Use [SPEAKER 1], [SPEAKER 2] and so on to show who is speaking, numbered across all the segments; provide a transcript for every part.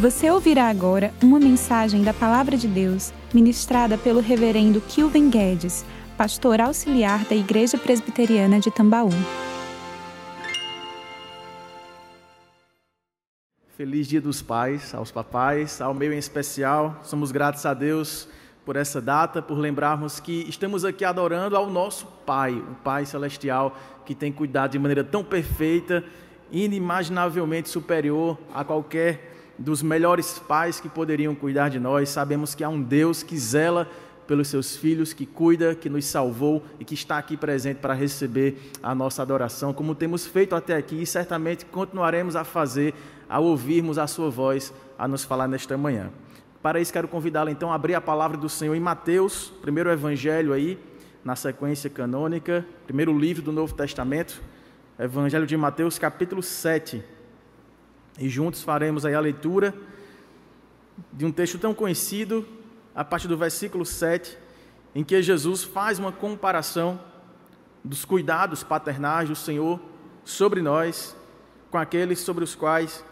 [SPEAKER 1] Você ouvirá agora uma mensagem da Palavra de Deus, ministrada pelo Reverendo Kilven Guedes, pastor auxiliar da Igreja Presbiteriana de Tambaú.
[SPEAKER 2] Feliz Dia dos Pais, aos papais, ao meu em especial. Somos gratos a Deus por essa data, por lembrarmos que estamos aqui adorando ao nosso Pai, o Pai Celestial, que tem cuidado de maneira tão perfeita, inimaginavelmente superior a qualquer dos melhores pais que poderiam cuidar de nós. Sabemos que há um Deus que zela pelos seus filhos, que cuida, que nos salvou e que está aqui presente para receber a nossa adoração, como temos feito até aqui e certamente continuaremos a fazer ao ouvirmos a sua voz a nos falar nesta manhã. Para isso, quero convidá-lo então a abrir a palavra do Senhor em Mateus, primeiro evangelho aí, na sequência canônica, primeiro livro do Novo Testamento, Evangelho de Mateus, capítulo 7. E juntos faremos aí a leitura de um texto tão conhecido, a partir do versículo 7, em que Jesus faz uma comparação dos cuidados paternais do Senhor sobre nós, com aqueles sobre os quais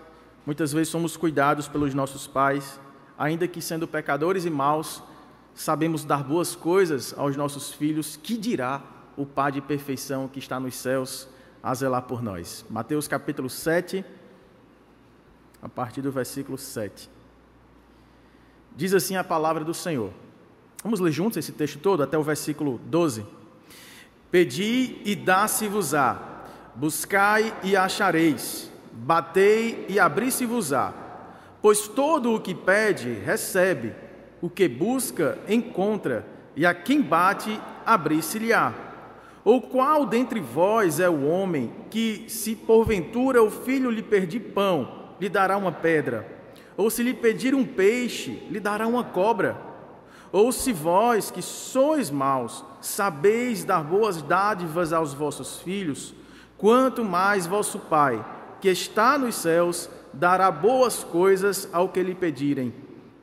[SPEAKER 2] muitas vezes somos cuidados pelos nossos pais, ainda que sendo pecadores e maus, sabemos dar boas coisas aos nossos filhos, que dirá o Pai de perfeição que está nos céus a zelar por nós. Mateus capítulo 7, a partir do versículo 7. Diz assim a palavra do Senhor. Vamos ler juntos esse texto todo até o versículo 12. Pedi e dá-se-vos-á, buscai e achareis, batei e abri-se-vos-á. Pois todo o que pede, recebe, o que busca, encontra, e a quem bate, abri-se-lhe-á. Ou qual dentre vós é o homem que, se porventura o filho lhe pedir pão, lhe dará uma pedra. Ou se lhe pedir um peixe, lhe dará uma cobra. Ou se vós, que sois maus, sabeis dar boas dádivas aos vossos filhos, quanto mais vosso Pai, que está nos céus, dará boas coisas ao que lhe pedirem.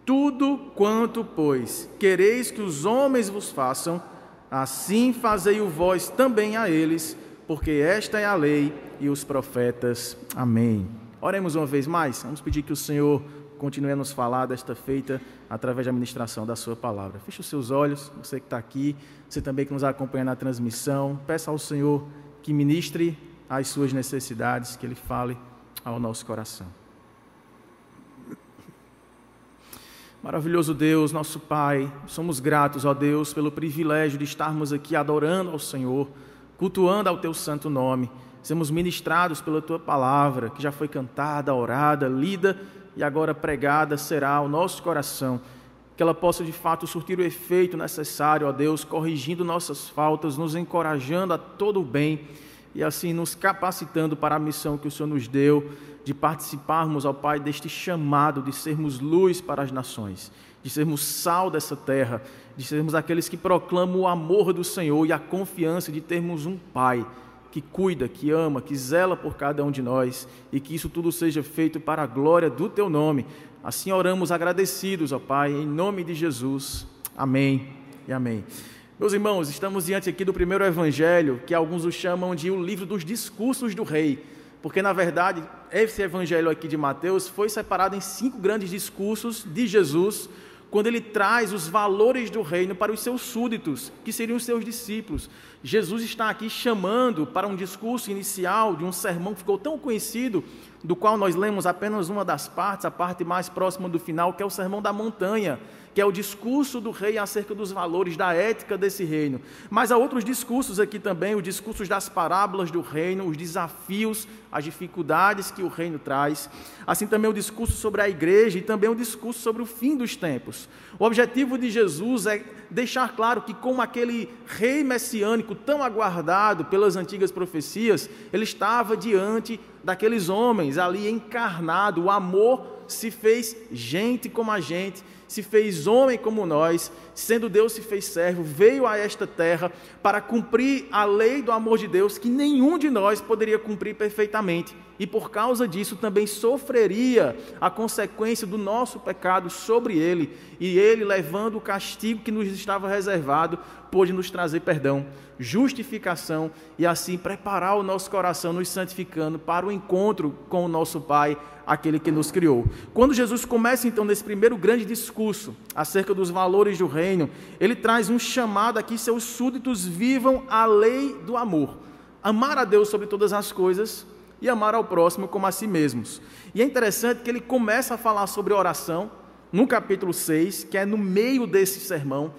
[SPEAKER 2] Tudo quanto, pois, quereis que os homens vos façam, assim fazei-o vós também a eles, porque esta é a lei e os profetas. Amém. Oremos uma vez mais. Vamos pedir que o Senhor continue a nos falar desta feita através da ministração da Sua palavra. Feche os seus olhos, você que está aqui, você também que nos acompanha na transmissão. Peça ao Senhor que ministre as suas necessidades, que Ele fale ao nosso coração. Maravilhoso Deus, nosso Pai, somos gratos, ó Deus, pelo privilégio de estarmos aqui adorando ao Senhor, cultuando ao Teu santo nome sermos ministrados pela tua palavra, que já foi cantada, orada, lida e agora pregada será ao nosso coração. Que ela possa de fato surtir o efeito necessário, ó Deus, corrigindo nossas faltas, nos encorajando a todo o bem e assim nos capacitando para a missão que o Senhor nos deu de participarmos, ó Pai, deste chamado de sermos luz para as nações, de sermos sal dessa terra, de sermos aqueles que proclamam o amor do Senhor e a confiança de termos um Pai que cuida, que ama, que zela por cada um de nós e que isso tudo seja feito para a glória do teu nome. Assim oramos agradecidos, ó Pai, em nome de Jesus. Amém e amém. Meus irmãos, estamos diante aqui do primeiro evangelho, que alguns o chamam de o livro dos discursos do rei, porque na verdade esse evangelho aqui de Mateus foi separado em cinco grandes discursos de Jesus quando ele traz os valores do reino para os seus súditos, que seriam os seus discípulos. Jesus está aqui chamando para um discurso inicial de um sermão que ficou tão conhecido, do qual nós lemos apenas uma das partes, a parte mais próxima do final, que é o Sermão da Montanha que é o discurso do rei acerca dos valores, da ética desse reino. Mas há outros discursos aqui também, os discursos das parábolas do reino, os desafios, as dificuldades que o reino traz. Assim também o discurso sobre a igreja e também o discurso sobre o fim dos tempos. O objetivo de Jesus é deixar claro que, como aquele rei messiânico tão aguardado pelas antigas profecias, ele estava diante daqueles homens ali encarnado, o amor se fez gente como a gente se fez homem como nós, sendo Deus se fez servo, veio a esta terra para cumprir a lei do amor de Deus que nenhum de nós poderia cumprir perfeitamente. E por causa disso também sofreria a consequência do nosso pecado sobre ele, e ele, levando o castigo que nos estava reservado, pôde nos trazer perdão, justificação e assim preparar o nosso coração, nos santificando para o encontro com o nosso Pai aquele que nos criou. Quando Jesus começa então nesse primeiro grande discurso acerca dos valores do reino, ele traz um chamado aqui: seus súditos vivam a lei do amor. Amar a Deus sobre todas as coisas e amar ao próximo como a si mesmos. E é interessante que ele começa a falar sobre oração no capítulo 6, que é no meio desse sermão,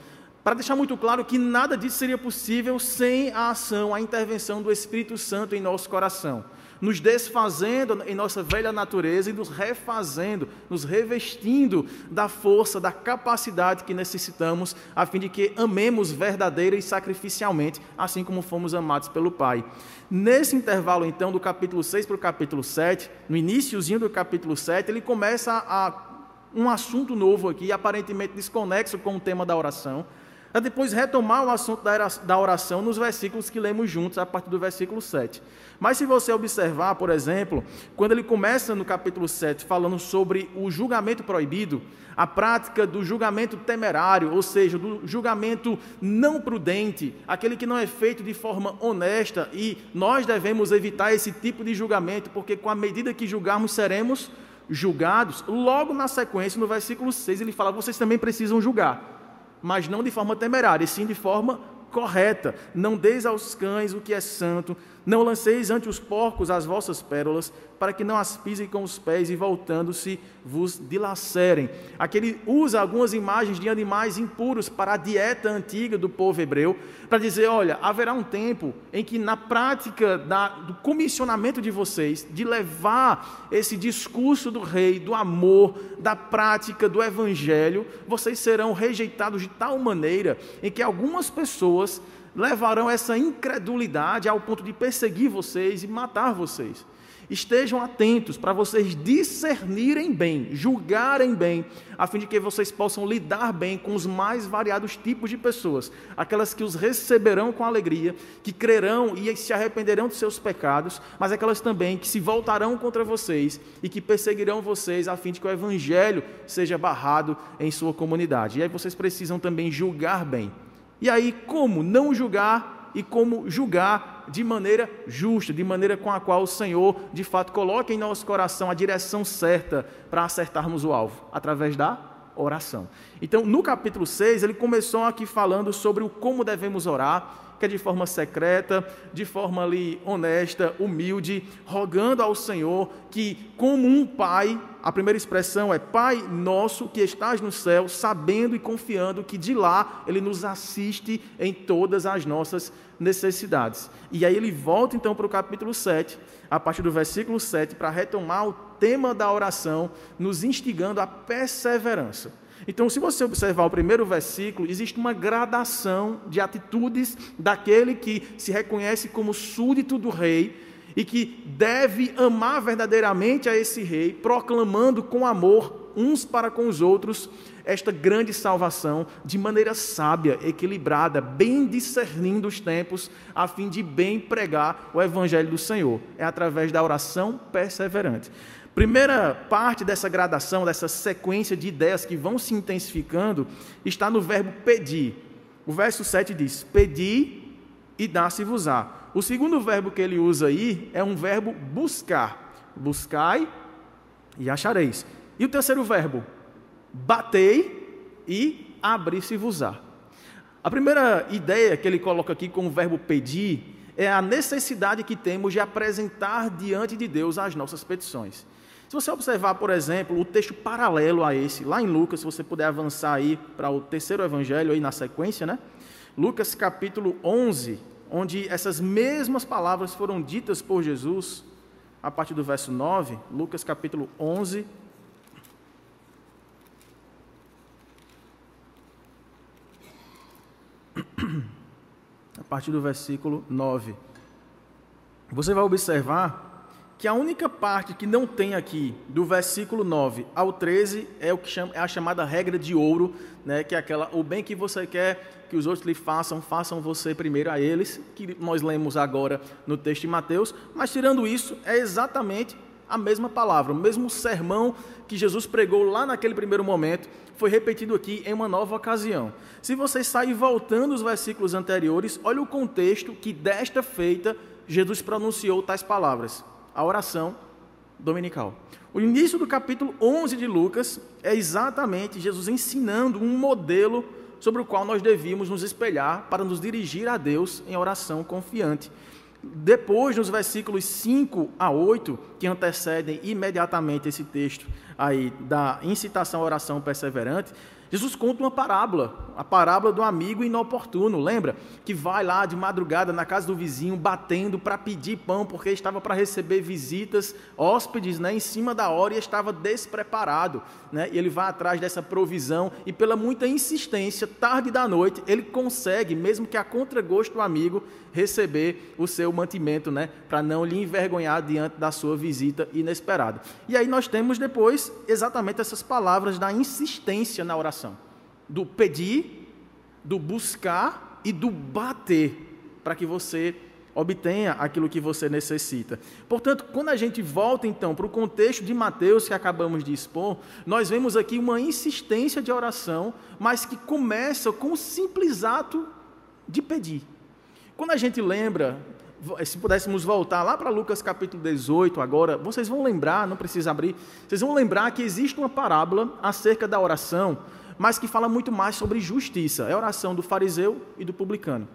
[SPEAKER 2] para deixar muito claro que nada disso seria possível sem a ação, a intervenção do Espírito Santo em nosso coração nos desfazendo em nossa velha natureza e nos refazendo, nos revestindo da força, da capacidade que necessitamos, a fim de que amemos verdadeira e sacrificialmente, assim como fomos amados pelo Pai. Nesse intervalo, então, do capítulo 6 para o capítulo 7, no iníciozinho do capítulo 7, ele começa a um assunto novo aqui, aparentemente desconexo com o tema da oração, para depois retomar o assunto da oração nos versículos que lemos juntos, a partir do versículo 7. Mas se você observar, por exemplo, quando ele começa no capítulo 7 falando sobre o julgamento proibido, a prática do julgamento temerário, ou seja, do julgamento não prudente, aquele que não é feito de forma honesta, e nós devemos evitar esse tipo de julgamento, porque com a medida que julgarmos seremos julgados. Logo na sequência, no versículo 6, ele fala: vocês também precisam julgar mas não de forma temerária, e sim de forma correta. Não deis aos cães o que é santo, não lanceis ante os porcos as vossas pérolas, para que não as pisem com os pés e voltando-se vos dilacerem. Aqui ele usa algumas imagens de animais impuros para a dieta antiga do povo hebreu, para dizer: olha, haverá um tempo em que, na prática da, do comissionamento de vocês, de levar esse discurso do rei, do amor, da prática do evangelho, vocês serão rejeitados de tal maneira em que algumas pessoas levarão essa incredulidade ao ponto de perseguir vocês e matar vocês. Estejam atentos para vocês discernirem bem, julgarem bem, a fim de que vocês possam lidar bem com os mais variados tipos de pessoas, aquelas que os receberão com alegria, que crerão e se arrependerão de seus pecados, mas aquelas também que se voltarão contra vocês e que perseguirão vocês, a fim de que o evangelho seja barrado em sua comunidade. E aí vocês precisam também julgar bem. E aí, como não julgar e como julgar de maneira justa, de maneira com a qual o Senhor, de fato, coloca em nosso coração a direção certa para acertarmos o alvo, através da oração. Então, no capítulo 6, ele começou aqui falando sobre o como devemos orar, que é de forma secreta, de forma ali honesta, humilde, rogando ao Senhor que, como um pai, a primeira expressão é Pai nosso que estás no céu, sabendo e confiando que de lá Ele nos assiste em todas as nossas necessidades. E aí ele volta então para o capítulo 7, a partir do versículo 7, para retomar o tema da oração, nos instigando à perseverança. Então, se você observar o primeiro versículo, existe uma gradação de atitudes daquele que se reconhece como súdito do rei e que deve amar verdadeiramente a esse rei, proclamando com amor uns para com os outros esta grande salvação de maneira sábia, equilibrada, bem discernindo os tempos, a fim de bem pregar o evangelho do Senhor. É através da oração perseverante. Primeira parte dessa gradação, dessa sequência de ideias que vão se intensificando, está no verbo pedir. O verso 7 diz: Pedi e dá-se-vos-á. O segundo verbo que ele usa aí é um verbo buscar. Buscai e achareis. E o terceiro verbo? Batei e abri-se-vos-á. A primeira ideia que ele coloca aqui com o verbo pedir é a necessidade que temos de apresentar diante de Deus as nossas petições. Se você observar, por exemplo, o texto paralelo a esse, lá em Lucas, se você puder avançar aí para o terceiro evangelho aí na sequência, né? Lucas capítulo 11, onde essas mesmas palavras foram ditas por Jesus, a partir do verso 9, Lucas capítulo 11, a partir do versículo 9. Você vai observar que a única parte que não tem aqui, do versículo 9 ao 13, é o que chama, é a chamada regra de ouro, né, que é aquela, o bem que você quer que os outros lhe façam, façam você primeiro a eles, que nós lemos agora no texto de Mateus, mas tirando isso, é exatamente a mesma palavra, o mesmo sermão que Jesus pregou lá naquele primeiro momento, foi repetido aqui em uma nova ocasião. Se você sair voltando os versículos anteriores, olha o contexto que desta feita Jesus pronunciou tais palavras a oração dominical. O início do capítulo 11 de Lucas é exatamente Jesus ensinando um modelo sobre o qual nós devíamos nos espelhar para nos dirigir a Deus em oração confiante. Depois, nos versículos 5 a 8, que antecedem imediatamente esse texto aí da incitação à oração perseverante, Jesus conta uma parábola, a parábola do amigo inoportuno, lembra? Que vai lá de madrugada na casa do vizinho batendo para pedir pão porque estava para receber visitas, hóspedes, né, em cima da hora e estava despreparado, né? E ele vai atrás dessa provisão e pela muita insistência, tarde da noite, ele consegue, mesmo que a contragosto do amigo, receber o seu mantimento, né, para não lhe envergonhar diante da sua visita inesperada. E aí nós temos depois exatamente essas palavras da insistência na oração, do pedir, do buscar e do bater, para que você obtenha aquilo que você necessita. Portanto, quando a gente volta então para o contexto de Mateus que acabamos de expor, nós vemos aqui uma insistência de oração, mas que começa com o simples ato de pedir. Quando a gente lembra, se pudéssemos voltar lá para Lucas capítulo 18 agora, vocês vão lembrar, não precisa abrir, vocês vão lembrar que existe uma parábola acerca da oração, mas que fala muito mais sobre justiça. É a oração do fariseu e do publicano.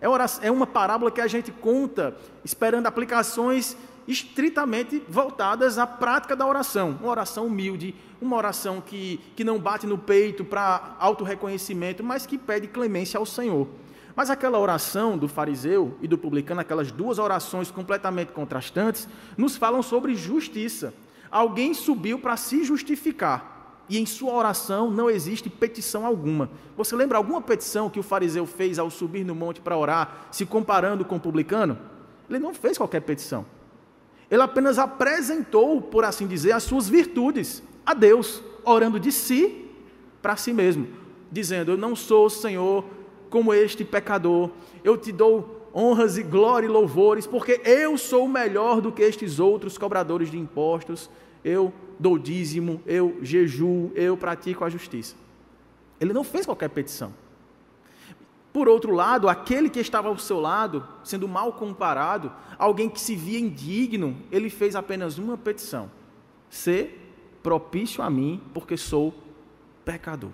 [SPEAKER 2] É, oração, é uma parábola que a gente conta esperando aplicações estritamente voltadas à prática da oração. Uma oração humilde, uma oração que, que não bate no peito para auto-reconhecimento, mas que pede clemência ao Senhor. Mas aquela oração do fariseu e do publicano, aquelas duas orações completamente contrastantes, nos falam sobre justiça. Alguém subiu para se justificar. E em sua oração não existe petição alguma. Você lembra alguma petição que o fariseu fez ao subir no monte para orar, se comparando com o publicano? Ele não fez qualquer petição. Ele apenas apresentou, por assim dizer, as suas virtudes a Deus, orando de si para si mesmo, dizendo: Eu não sou, Senhor, como este pecador. Eu te dou honras e glória e louvores, porque eu sou melhor do que estes outros cobradores de impostos. Eu dou dízimo, eu jejuo, eu pratico a justiça. Ele não fez qualquer petição. Por outro lado, aquele que estava ao seu lado, sendo mal comparado, alguém que se via indigno, ele fez apenas uma petição: ser propício a mim, porque sou pecador.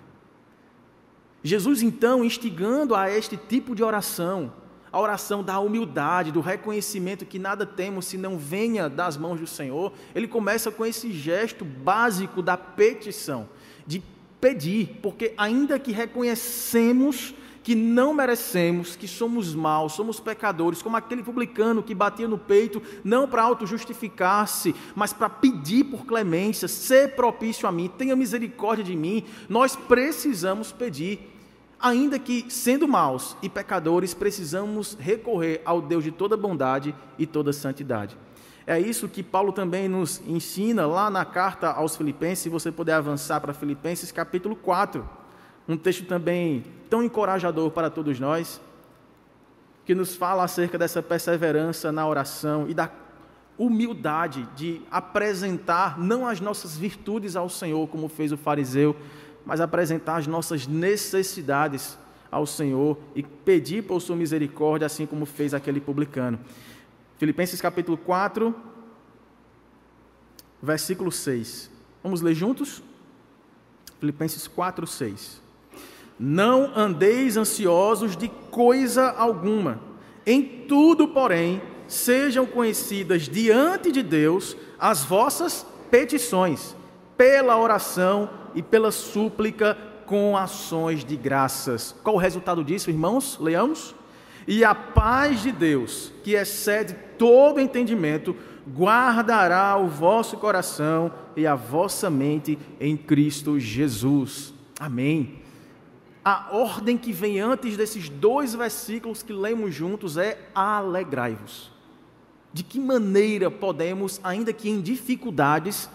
[SPEAKER 2] Jesus, então, instigando a este tipo de oração, a oração da humildade, do reconhecimento que nada temos se não venha das mãos do Senhor, ele começa com esse gesto básico da petição, de pedir, porque ainda que reconhecemos que não merecemos, que somos maus, somos pecadores, como aquele publicano que batia no peito, não para auto-justificar-se, mas para pedir por clemência, ser propício a mim, tenha misericórdia de mim, nós precisamos pedir. Ainda que, sendo maus e pecadores, precisamos recorrer ao Deus de toda bondade e toda santidade. É isso que Paulo também nos ensina lá na carta aos Filipenses, se você puder avançar para Filipenses capítulo 4 um texto também tão encorajador para todos nós, que nos fala acerca dessa perseverança na oração e da humildade de apresentar não as nossas virtudes ao Senhor, como fez o fariseu, mas apresentar as nossas necessidades ao Senhor e pedir por sua misericórdia, assim como fez aquele publicano. Filipenses capítulo 4, versículo 6. Vamos ler juntos? Filipenses 4, 6. Não andeis ansiosos de coisa alguma. Em tudo, porém, sejam conhecidas diante de Deus as vossas petições, pela oração e pela súplica com ações de graças. Qual o resultado disso, irmãos? Leamos. E a paz de Deus, que excede todo entendimento, guardará o vosso coração e a vossa mente em Cristo Jesus. Amém a ordem que vem antes desses dois versículos que lemos juntos é alegrai-vos. De que maneira podemos, ainda que em dificuldades,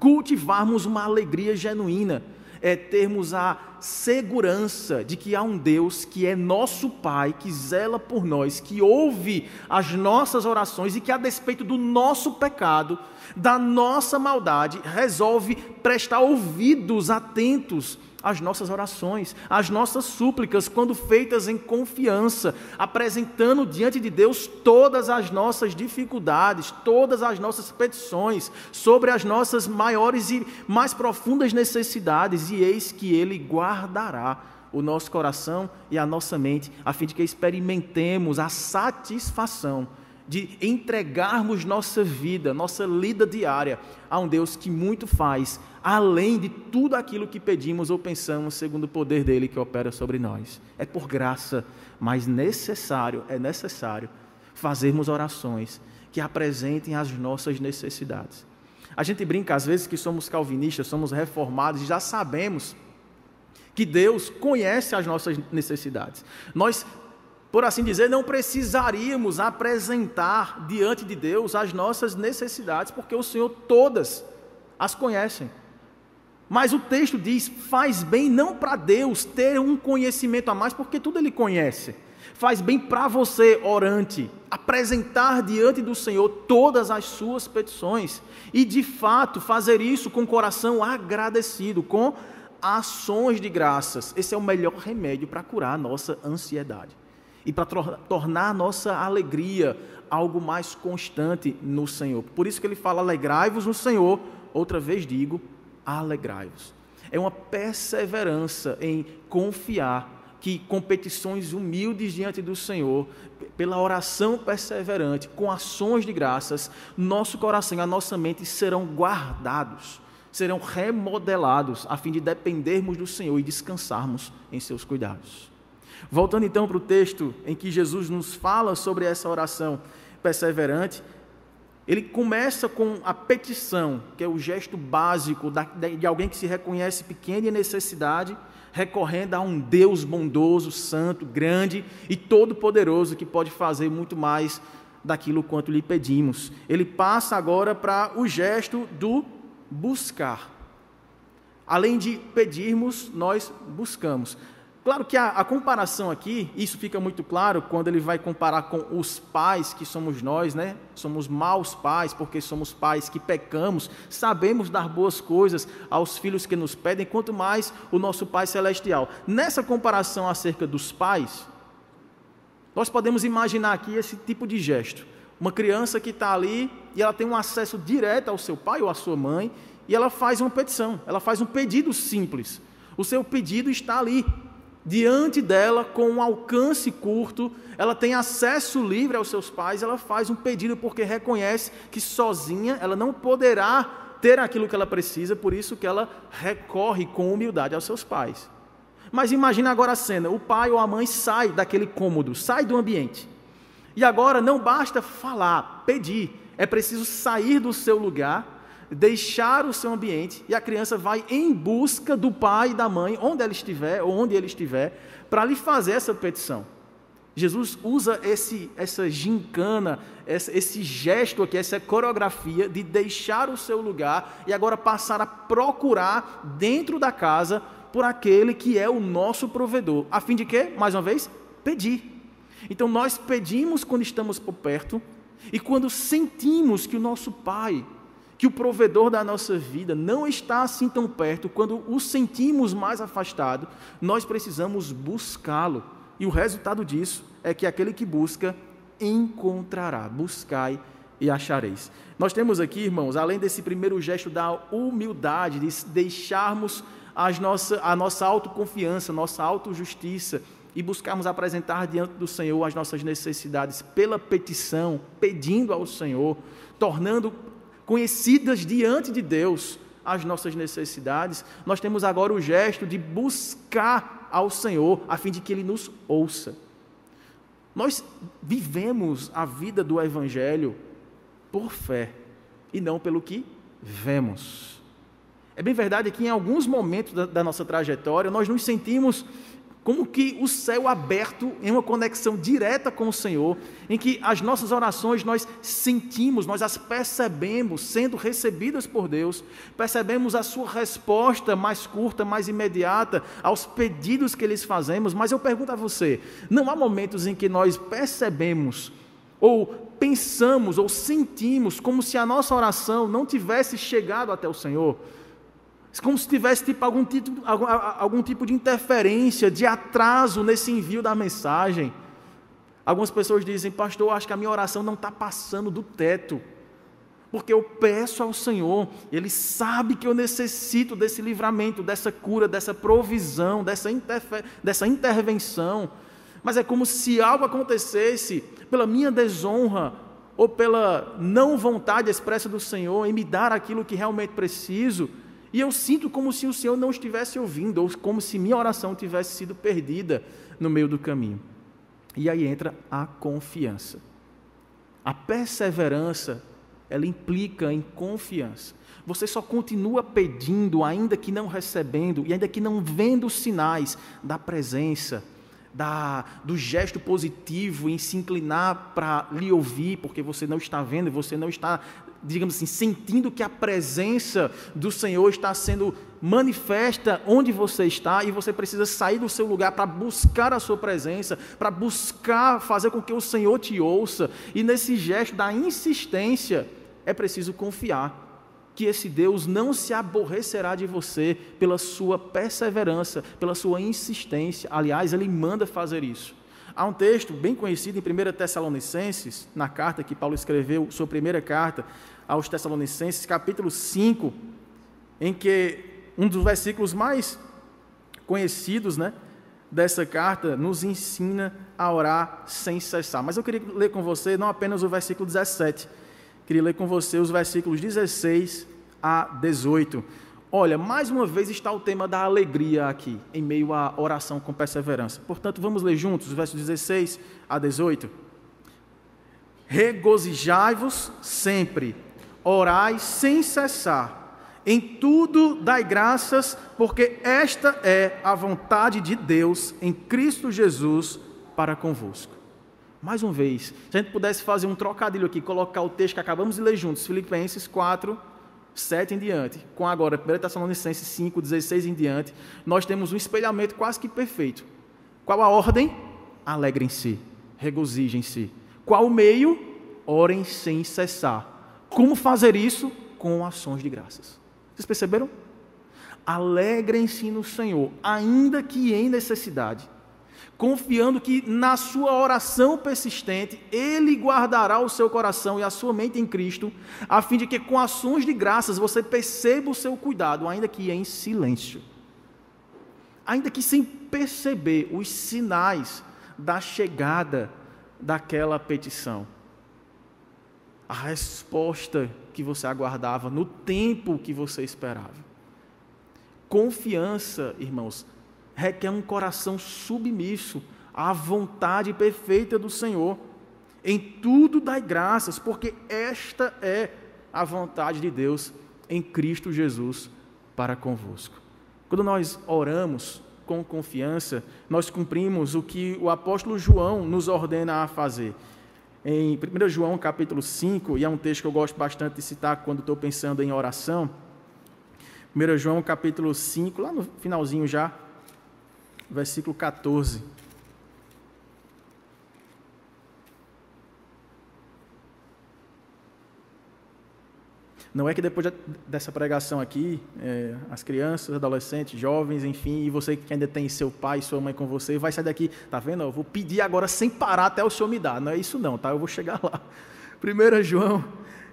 [SPEAKER 2] cultivarmos uma alegria genuína? É termos a segurança de que há um Deus que é nosso Pai, que zela por nós, que ouve as nossas orações e que, a despeito do nosso pecado, da nossa maldade, resolve prestar ouvidos atentos as nossas orações, as nossas súplicas, quando feitas em confiança, apresentando diante de Deus todas as nossas dificuldades, todas as nossas petições, sobre as nossas maiores e mais profundas necessidades, e eis que Ele guardará o nosso coração e a nossa mente, a fim de que experimentemos a satisfação de entregarmos nossa vida, nossa lida diária a um Deus que muito faz, além de tudo aquilo que pedimos ou pensamos, segundo o poder dele que opera sobre nós. É por graça, mas necessário, é necessário fazermos orações que apresentem as nossas necessidades. A gente brinca às vezes que somos calvinistas, somos reformados e já sabemos que Deus conhece as nossas necessidades. Nós por assim dizer, não precisaríamos apresentar diante de Deus as nossas necessidades, porque o Senhor todas as conhecem. Mas o texto diz: faz bem não para Deus ter um conhecimento a mais, porque tudo Ele conhece. Faz bem para você, orante, apresentar diante do Senhor todas as suas petições e, de fato, fazer isso com coração agradecido, com ações de graças. Esse é o melhor remédio para curar a nossa ansiedade e para tornar a nossa alegria algo mais constante no Senhor. Por isso que ele fala: alegrai-vos no Senhor, outra vez digo, alegrai-vos. É uma perseverança em confiar que competições humildes diante do Senhor, pela oração perseverante, com ações de graças, nosso coração e a nossa mente serão guardados, serão remodelados, a fim de dependermos do Senhor e descansarmos em seus cuidados. Voltando então para o texto em que Jesus nos fala sobre essa oração perseverante, ele começa com a petição, que é o gesto básico de alguém que se reconhece pequeno em necessidade, recorrendo a um Deus bondoso, santo, grande e todo-poderoso que pode fazer muito mais daquilo quanto lhe pedimos. Ele passa agora para o gesto do buscar. Além de pedirmos, nós buscamos. Claro que a, a, comparação aqui, isso fica muito claro quando ele vai comparar com os pais que somos nós, né? Somos maus pais porque somos pais que pecamos, sabemos dar boas coisas aos filhos que nos pedem, quanto mais o nosso Pai Celestial. Nessa comparação acerca dos pais, nós podemos imaginar aqui esse tipo de gesto. Uma criança que está ali e ela tem um acesso direto ao seu pai ou à sua mãe e ela faz uma petição, ela faz um pedido simples. O seu pedido está ali, diante dela, com um alcance curto, ela tem acesso livre aos seus pais, ela faz um pedido porque reconhece que sozinha ela não poderá ter aquilo que ela precisa, por isso que ela recorre com humildade aos seus pais. Mas imagina agora a cena: o pai ou a mãe sai daquele cômodo, sai do ambiente. E agora não basta falar, pedir, é preciso sair do seu lugar deixar o seu ambiente e a criança vai em busca do pai e da mãe, onde ela estiver, ou onde ele estiver, para lhe fazer essa petição. Jesus usa esse, essa gincana, esse, esse gesto aqui, essa coreografia de deixar o seu lugar e agora passar a procurar dentro da casa por aquele que é o nosso provedor, a fim de que, mais uma vez, pedir. Então nós pedimos quando estamos por perto e quando sentimos que o nosso Pai que o provedor da nossa vida não está assim tão perto, quando o sentimos mais afastado, nós precisamos buscá-lo. E o resultado disso é que aquele que busca encontrará. Buscai e achareis. Nós temos aqui, irmãos, além desse primeiro gesto da humildade, de deixarmos as nossa, a nossa autoconfiança, nossa autojustiça e buscarmos apresentar diante do Senhor as nossas necessidades pela petição, pedindo ao Senhor, tornando conhecidas diante de Deus as nossas necessidades, nós temos agora o gesto de buscar ao Senhor, a fim de que Ele nos ouça. Nós vivemos a vida do Evangelho por fé e não pelo que vemos. É bem verdade que em alguns momentos da, da nossa trajetória nós nos sentimos como que o céu aberto em uma conexão direta com o Senhor, em que as nossas orações nós sentimos, nós as percebemos sendo recebidas por Deus, percebemos a sua resposta mais curta, mais imediata aos pedidos que lhes fazemos, mas eu pergunto a você, não há momentos em que nós percebemos ou pensamos ou sentimos como se a nossa oração não tivesse chegado até o Senhor? Como se tivesse tipo, algum, tipo, algum, algum tipo de interferência, de atraso nesse envio da mensagem. Algumas pessoas dizem, pastor, acho que a minha oração não está passando do teto. Porque eu peço ao Senhor, Ele sabe que eu necessito desse livramento, dessa cura, dessa provisão, dessa, dessa intervenção. Mas é como se algo acontecesse pela minha desonra ou pela não vontade expressa do Senhor em me dar aquilo que realmente preciso e eu sinto como se o Senhor não estivesse ouvindo, ou como se minha oração tivesse sido perdida no meio do caminho. E aí entra a confiança. A perseverança, ela implica em confiança. Você só continua pedindo, ainda que não recebendo, e ainda que não vendo sinais da presença, da, do gesto positivo em se inclinar para lhe ouvir, porque você não está vendo, você não está digamos assim, sentindo que a presença do Senhor está sendo manifesta onde você está e você precisa sair do seu lugar para buscar a sua presença, para buscar fazer com que o Senhor te ouça. E nesse gesto da insistência, é preciso confiar que esse Deus não se aborrecerá de você pela sua perseverança, pela sua insistência. Aliás, ele manda fazer isso. Há um texto bem conhecido em 1 Tessalonicenses, na carta que Paulo escreveu, sua primeira carta aos Tessalonicenses, capítulo 5, em que um dos versículos mais conhecidos né, dessa carta nos ensina a orar sem cessar. Mas eu queria ler com você não apenas o versículo 17, queria ler com você os versículos 16 a 18 Olha, mais uma vez está o tema da alegria aqui, em meio à oração com perseverança. Portanto, vamos ler juntos os versos 16 a 18. Regozijai-vos sempre, orai sem cessar, em tudo dai graças, porque esta é a vontade de Deus em Cristo Jesus para convosco. Mais uma vez, se a gente pudesse fazer um trocadilho aqui, colocar o texto que acabamos de ler juntos, Filipenses 4, 7 em diante, com agora 1 Tessalonicenses 5, 16 em diante, nós temos um espelhamento quase que perfeito. Qual a ordem? Alegrem-se, regozijem-se. Qual o meio? Orem sem cessar. Como fazer isso? Com ações de graças. Vocês perceberam? Alegrem-se no Senhor, ainda que em necessidade confiando que na sua oração persistente, Ele guardará o seu coração e a sua mente em Cristo, a fim de que com ações de graças você perceba o seu cuidado, ainda que em silêncio. Ainda que sem perceber os sinais da chegada daquela petição. A resposta que você aguardava no tempo que você esperava. Confiança, irmãos, requer um coração submisso à vontade perfeita do Senhor. Em tudo dai graças, porque esta é a vontade de Deus em Cristo Jesus para convosco. Quando nós oramos com confiança, nós cumprimos o que o apóstolo João nos ordena a fazer. Em 1 João capítulo 5, e é um texto que eu gosto bastante de citar quando estou pensando em oração. 1 João capítulo 5, lá no finalzinho já, versículo 14. Não é que depois dessa pregação aqui, é, as crianças, adolescentes, jovens, enfim, e você que ainda tem seu pai sua mãe com você, vai sair daqui, tá vendo? Eu vou pedir agora sem parar até o Senhor me dar. Não é isso não, tá? Eu vou chegar lá. 1 João,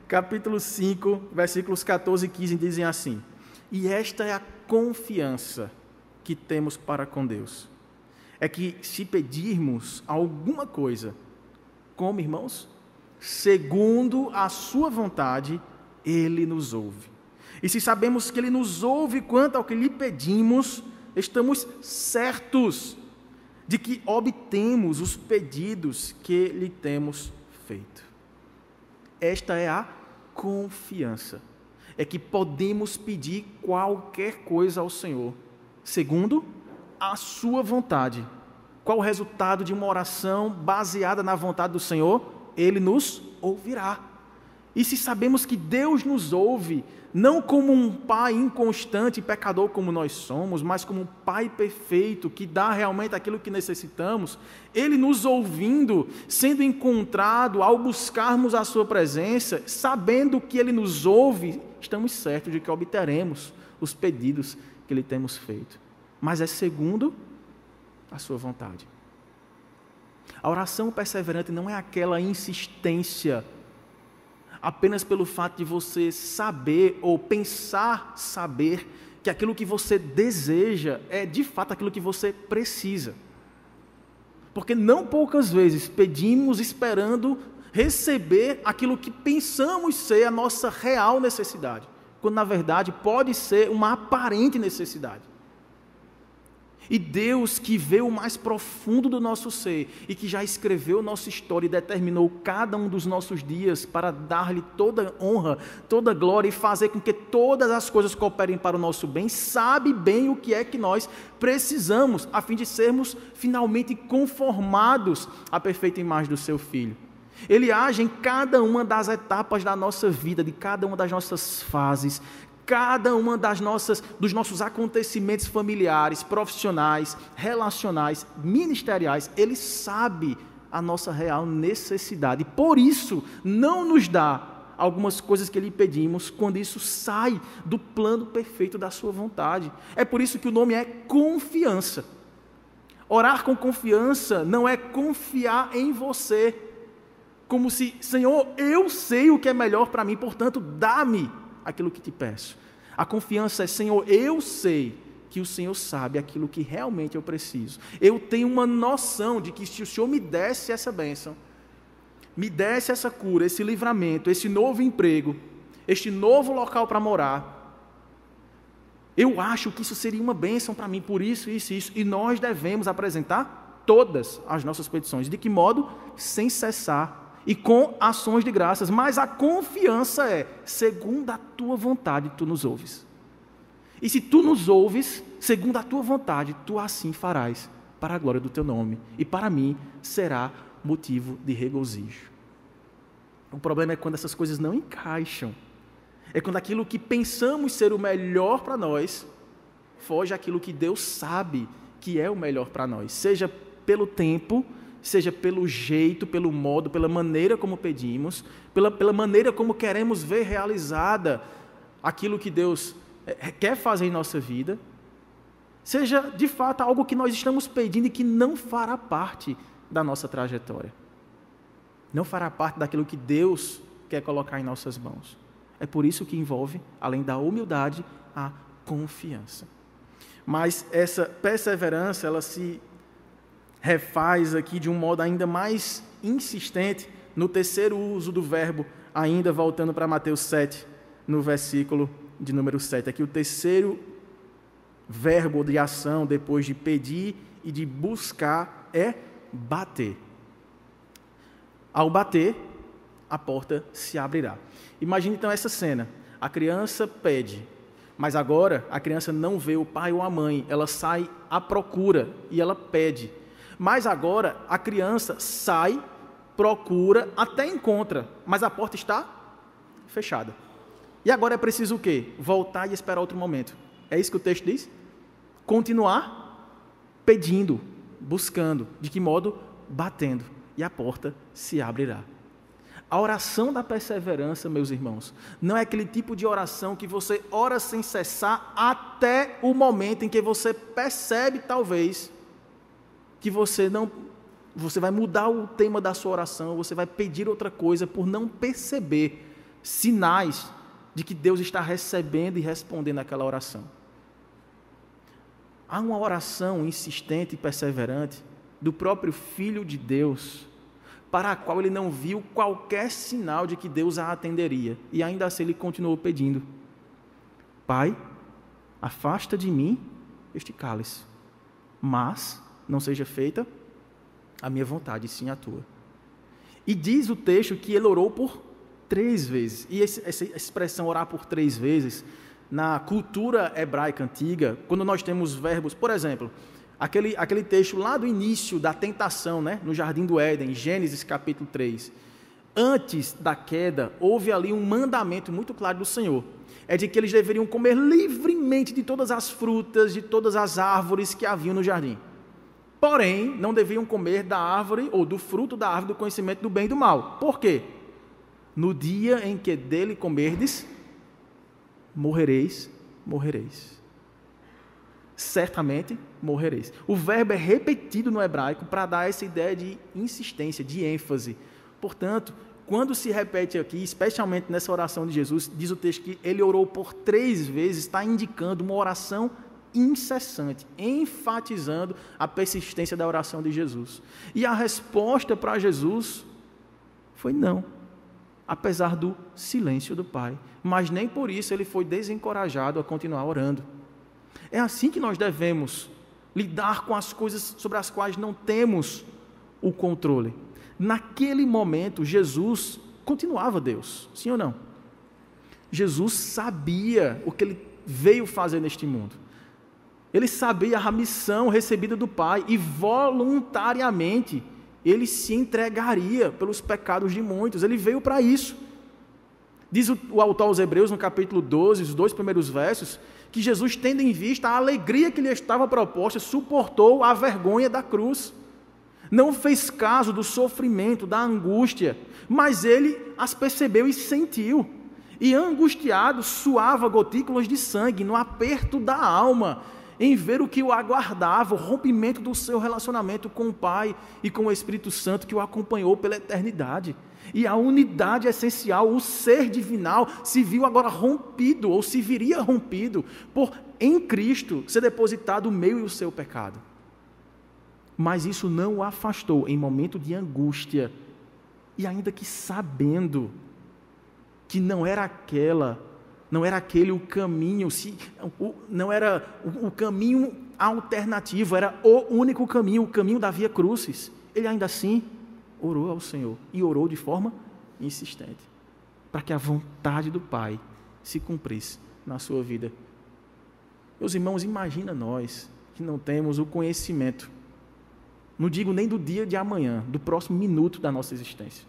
[SPEAKER 2] capítulo 5, versículos 14 e 15 dizem assim: E esta é a confiança que temos para com Deus é que se pedirmos alguma coisa, como irmãos, segundo a sua vontade, ele nos ouve. E se sabemos que ele nos ouve quanto ao que lhe pedimos, estamos certos de que obtemos os pedidos que lhe temos feito. Esta é a confiança. É que podemos pedir qualquer coisa ao Senhor, segundo a sua vontade. Qual o resultado de uma oração baseada na vontade do Senhor? Ele nos ouvirá. E se sabemos que Deus nos ouve, não como um pai inconstante e pecador como nós somos, mas como um pai perfeito que dá realmente aquilo que necessitamos, ele nos ouvindo, sendo encontrado ao buscarmos a sua presença, sabendo que ele nos ouve, estamos certos de que obteremos os pedidos que lhe temos feito. Mas é segundo a sua vontade. A oração perseverante não é aquela insistência apenas pelo fato de você saber ou pensar saber que aquilo que você deseja é de fato aquilo que você precisa. Porque não poucas vezes pedimos esperando receber aquilo que pensamos ser a nossa real necessidade, quando na verdade pode ser uma aparente necessidade. E Deus que vê o mais profundo do nosso ser e que já escreveu nossa história e determinou cada um dos nossos dias para dar-lhe toda honra, toda glória e fazer com que todas as coisas cooperem para o nosso bem, sabe bem o que é que nós precisamos a fim de sermos finalmente conformados à perfeita imagem do seu filho. Ele age em cada uma das etapas da nossa vida, de cada uma das nossas fases, cada uma das nossas dos nossos acontecimentos familiares, profissionais, relacionais, ministeriais, ele sabe a nossa real necessidade. Por isso, não nos dá algumas coisas que lhe pedimos quando isso sai do plano perfeito da sua vontade. É por isso que o nome é confiança. Orar com confiança não é confiar em você, como se, Senhor, eu sei o que é melhor para mim, portanto, dá-me aquilo que te peço. A confiança é, Senhor, eu sei que o Senhor sabe aquilo que realmente eu preciso. Eu tenho uma noção de que se o Senhor me desse essa bênção, me desse essa cura, esse livramento, esse novo emprego, este novo local para morar, eu acho que isso seria uma bênção para mim, por isso, isso, isso. E nós devemos apresentar todas as nossas petições. De que modo? Sem cessar e com ações de graças, mas a confiança é, segundo a tua vontade, tu nos ouves. E se tu nos ouves, segundo a tua vontade, tu assim farás, para a glória do teu nome, e para mim será motivo de regozijo. O problema é quando essas coisas não encaixam. É quando aquilo que pensamos ser o melhor para nós foge aquilo que Deus sabe que é o melhor para nós, seja pelo tempo, seja pelo jeito, pelo modo, pela maneira como pedimos, pela, pela maneira como queremos ver realizada aquilo que Deus eh, quer fazer em nossa vida, seja de fato algo que nós estamos pedindo e que não fará parte da nossa trajetória. Não fará parte daquilo que Deus quer colocar em nossas mãos. É por isso que envolve, além da humildade, a confiança. Mas essa perseverança, ela se refaz aqui de um modo ainda mais insistente no terceiro uso do verbo, ainda voltando para Mateus 7, no versículo de número 7. Aqui o terceiro verbo de ação depois de pedir e de buscar é bater. Ao bater, a porta se abrirá. Imagine então essa cena. A criança pede, mas agora a criança não vê o pai ou a mãe, ela sai à procura e ela pede. Mas agora a criança sai, procura, até encontra, mas a porta está fechada. E agora é preciso o quê? Voltar e esperar outro momento. É isso que o texto diz? Continuar pedindo, buscando. De que modo? Batendo. E a porta se abrirá. A oração da perseverança, meus irmãos, não é aquele tipo de oração que você ora sem cessar até o momento em que você percebe, talvez, que você não você vai mudar o tema da sua oração, você vai pedir outra coisa por não perceber sinais de que Deus está recebendo e respondendo aquela oração. Há uma oração insistente e perseverante do próprio Filho de Deus, para a qual ele não viu qualquer sinal de que Deus a atenderia, e ainda assim ele continuou pedindo: Pai, afasta de mim este cálice, mas não seja feita a minha vontade, sim a tua. E diz o texto que ele orou por três vezes. E essa expressão orar por três vezes, na cultura hebraica antiga, quando nós temos verbos, por exemplo, Aquele, aquele texto lá do início da tentação, né? no Jardim do Éden, Gênesis capítulo 3. Antes da queda, houve ali um mandamento muito claro do Senhor. É de que eles deveriam comer livremente de todas as frutas, de todas as árvores que haviam no jardim. Porém, não deviam comer da árvore ou do fruto da árvore do conhecimento do bem e do mal. Por quê? No dia em que dele comerdes, morrereis, morrereis. Certamente morrereis. O verbo é repetido no hebraico para dar essa ideia de insistência, de ênfase. Portanto, quando se repete aqui, especialmente nessa oração de Jesus, diz o texto que ele orou por três vezes, está indicando uma oração incessante, enfatizando a persistência da oração de Jesus. E a resposta para Jesus foi não, apesar do silêncio do Pai. Mas nem por isso ele foi desencorajado a continuar orando. É assim que nós devemos lidar com as coisas sobre as quais não temos o controle. Naquele momento, Jesus continuava Deus, sim ou não? Jesus sabia o que ele veio fazer neste mundo. Ele sabia a missão recebida do Pai e voluntariamente ele se entregaria pelos pecados de muitos. Ele veio para isso. Diz o, autor aos Hebreus, no capítulo 12, os dois primeiros versos, que Jesus, tendo em vista a alegria que lhe estava proposta, suportou a vergonha da cruz. Não fez caso do sofrimento, da angústia, mas ele as percebeu e sentiu. E angustiado, suava gotículas de sangue no aperto da alma, em ver o que o aguardava, o rompimento do seu relacionamento com o Pai e com o Espírito Santo que o acompanhou pela eternidade. E a unidade essencial, o ser divinal, se viu agora rompido, ou se viria rompido, por em Cristo ser depositado o meu e o seu pecado. Mas isso não o afastou em momento de angústia, e ainda que sabendo que não era aquela, não era aquele o caminho, se, o, não era o, o caminho alternativo, era o único caminho, o caminho da via crucis. Ele ainda assim orou ao Senhor e orou de forma insistente, para que a vontade do Pai se cumprisse na sua vida. Meus irmãos, imagina nós que não temos o conhecimento, não digo nem do dia de amanhã, do próximo minuto da nossa existência.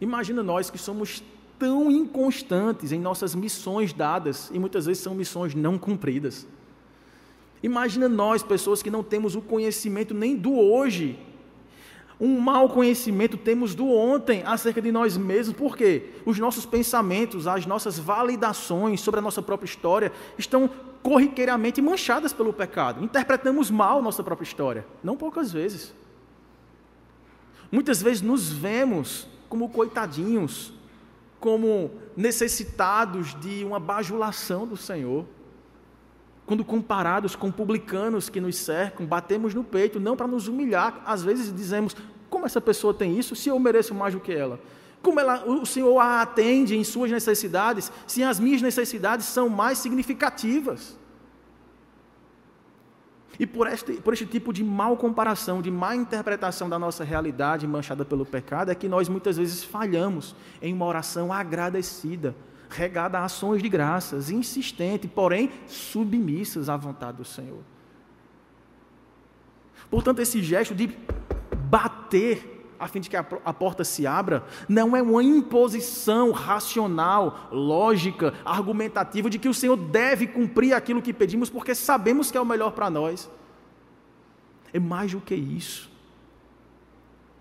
[SPEAKER 2] Imagina nós que somos tão inconstantes em nossas missões dadas e muitas vezes são missões não cumpridas. Imagina nós, pessoas que não temos o conhecimento nem do hoje um mau conhecimento temos do ontem acerca de nós mesmos, porque os nossos pensamentos, as nossas validações sobre a nossa própria história estão corriqueiramente manchadas pelo pecado. Interpretamos mal nossa própria história, não poucas vezes. Muitas vezes nos vemos como coitadinhos, como necessitados de uma bajulação do Senhor. Quando comparados com publicanos que nos cercam, batemos no peito, não para nos humilhar, às vezes dizemos: como essa pessoa tem isso, se eu mereço mais do que ela? Como ela, o Senhor a atende em suas necessidades, se as minhas necessidades são mais significativas? E por este, por este tipo de mal comparação, de má interpretação da nossa realidade manchada pelo pecado, é que nós muitas vezes falhamos em uma oração agradecida, regada a ações de graças, insistente, porém submissas à vontade do Senhor. Portanto, esse gesto de bater a fim de que a, porta se abra, não é uma imposição racional, lógica, argumentativa de que o Senhor deve cumprir aquilo que pedimos porque sabemos que é o melhor para nós. É mais do que isso.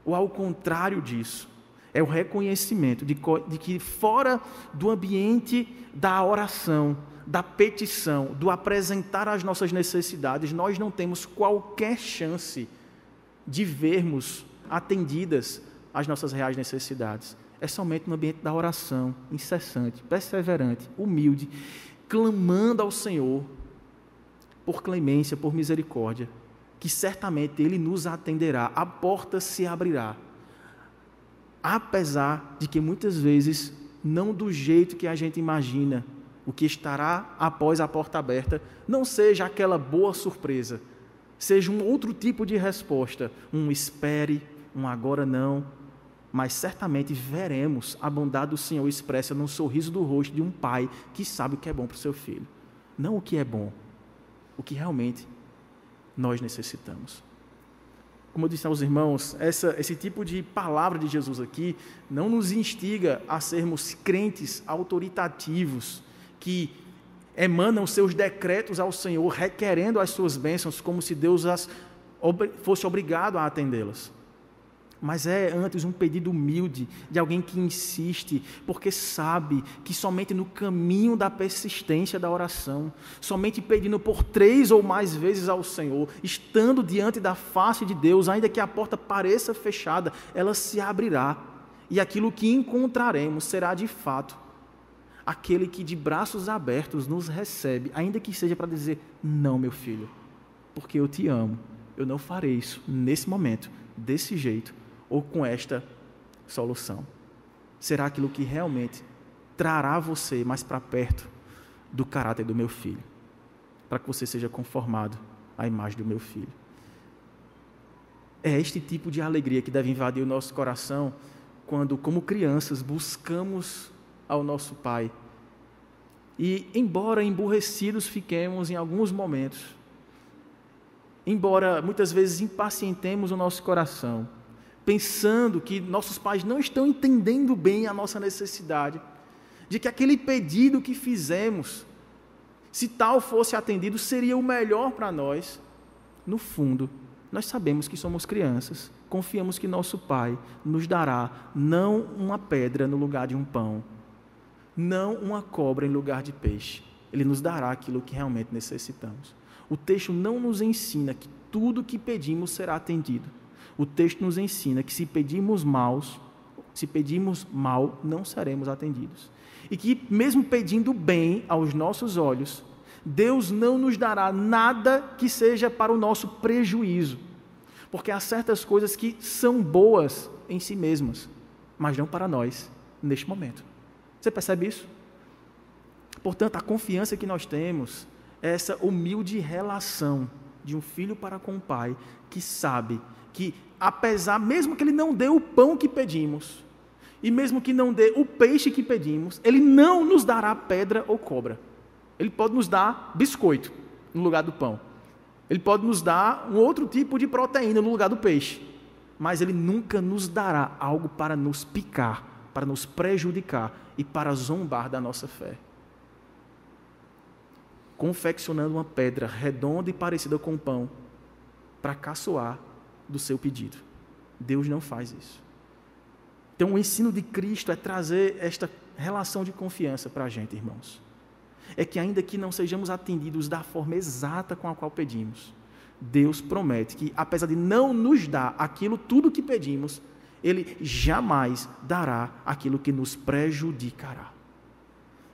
[SPEAKER 2] Ou ao contrário disso, é o reconhecimento de, de que fora do ambiente da oração, da petição, do apresentar as nossas necessidades, nós não temos qualquer chance de vermos atendidas as nossas reais necessidades. É somente no ambiente da oração, incessante, perseverante, humilde, clamando ao Senhor por clemência, por misericórdia, que certamente Ele nos atenderá, a porta se abrirá apesar de que muitas vezes não do jeito que a gente imagina, o que estará após a porta aberta não seja aquela boa surpresa, seja um outro tipo de resposta, um espere, um agora não, mas certamente veremos a bondade do Senhor expressa no sorriso do rosto de um pai que sabe o que é bom para o seu filho. Não o que é bom, o que realmente nós necessitamos. Como eu disse aos irmãos, essa, esse tipo de palavra de Jesus aqui não nos instiga a sermos crentes autoritativos que emanam seus decretos ao Senhor, requerendo as suas bênçãos, como se Deus as, fosse obrigado a atendê-las mas é antes um pedido humilde de alguém que insiste, porque sabe que somente no caminho da persistência da oração, somente pedindo por três ou mais vezes ao Senhor, estando diante da face de Deus, ainda que a porta pareça fechada, ela se abrirá, e aquilo que encontraremos será de fato aquele que de braços abertos nos recebe, ainda que seja para dizer: Não, meu filho, porque eu te amo, eu não farei isso nesse momento, desse jeito ou com esta solução? Será aquilo que realmente trará você mais para perto do caráter do meu filho, para que você seja conformado à imagem do meu filho? É este tipo de alegria que deve invadir o nosso coração quando, como crianças, buscamos ao nosso Pai. E, embora emburrecidos fiquemos em alguns momentos, embora muitas vezes impacientemos o nosso coração, pensando que nossos pais não estão entendendo bem a nossa necessidade, de que aquele pedido que fizemos, se tal fosse atendido, seria o melhor para nós. No fundo, nós sabemos que somos crianças, confiamos que nosso Pai nos dará não uma pedra no lugar de um pão, não uma cobra em lugar de peixe. Ele nos dará aquilo que realmente necessitamos. O texto não nos ensina que tudo que pedimos será atendido o texto nos ensina que se pedirmos maus, se pedirmos mal, não seremos atendidos. E que mesmo pedindo bem aos nossos olhos, Deus não nos dará nada que seja para o nosso prejuízo. Porque há certas coisas que são boas em si mesmas, mas não para nós neste momento. Você percebe isso? Portanto, a confiança que nós temos é essa humilde relação de um filho para com o pai que sabe que apesar, mesmo que ele não dê o pão que pedimos, e mesmo que não dê o peixe que pedimos, ele não nos dará pedra ou cobra. Ele pode nos dar biscoito no lugar do pão. Ele pode nos dar um outro tipo de proteína no lugar do peixe. Mas ele nunca nos dará algo para nos picar, para nos prejudicar e para zombar da nossa fé. Confeccionando uma pedra redonda e parecida com pão para caçoar do seu pedido. Deus não faz isso. Então, o ensino de Cristo é trazer esta relação de confiança para a gente, irmãos. É que, ainda que não sejamos atendidos da forma exata com a qual pedimos, Deus promete que, apesar de não nos dar aquilo tudo que pedimos, Ele jamais dará aquilo que nos prejudicará.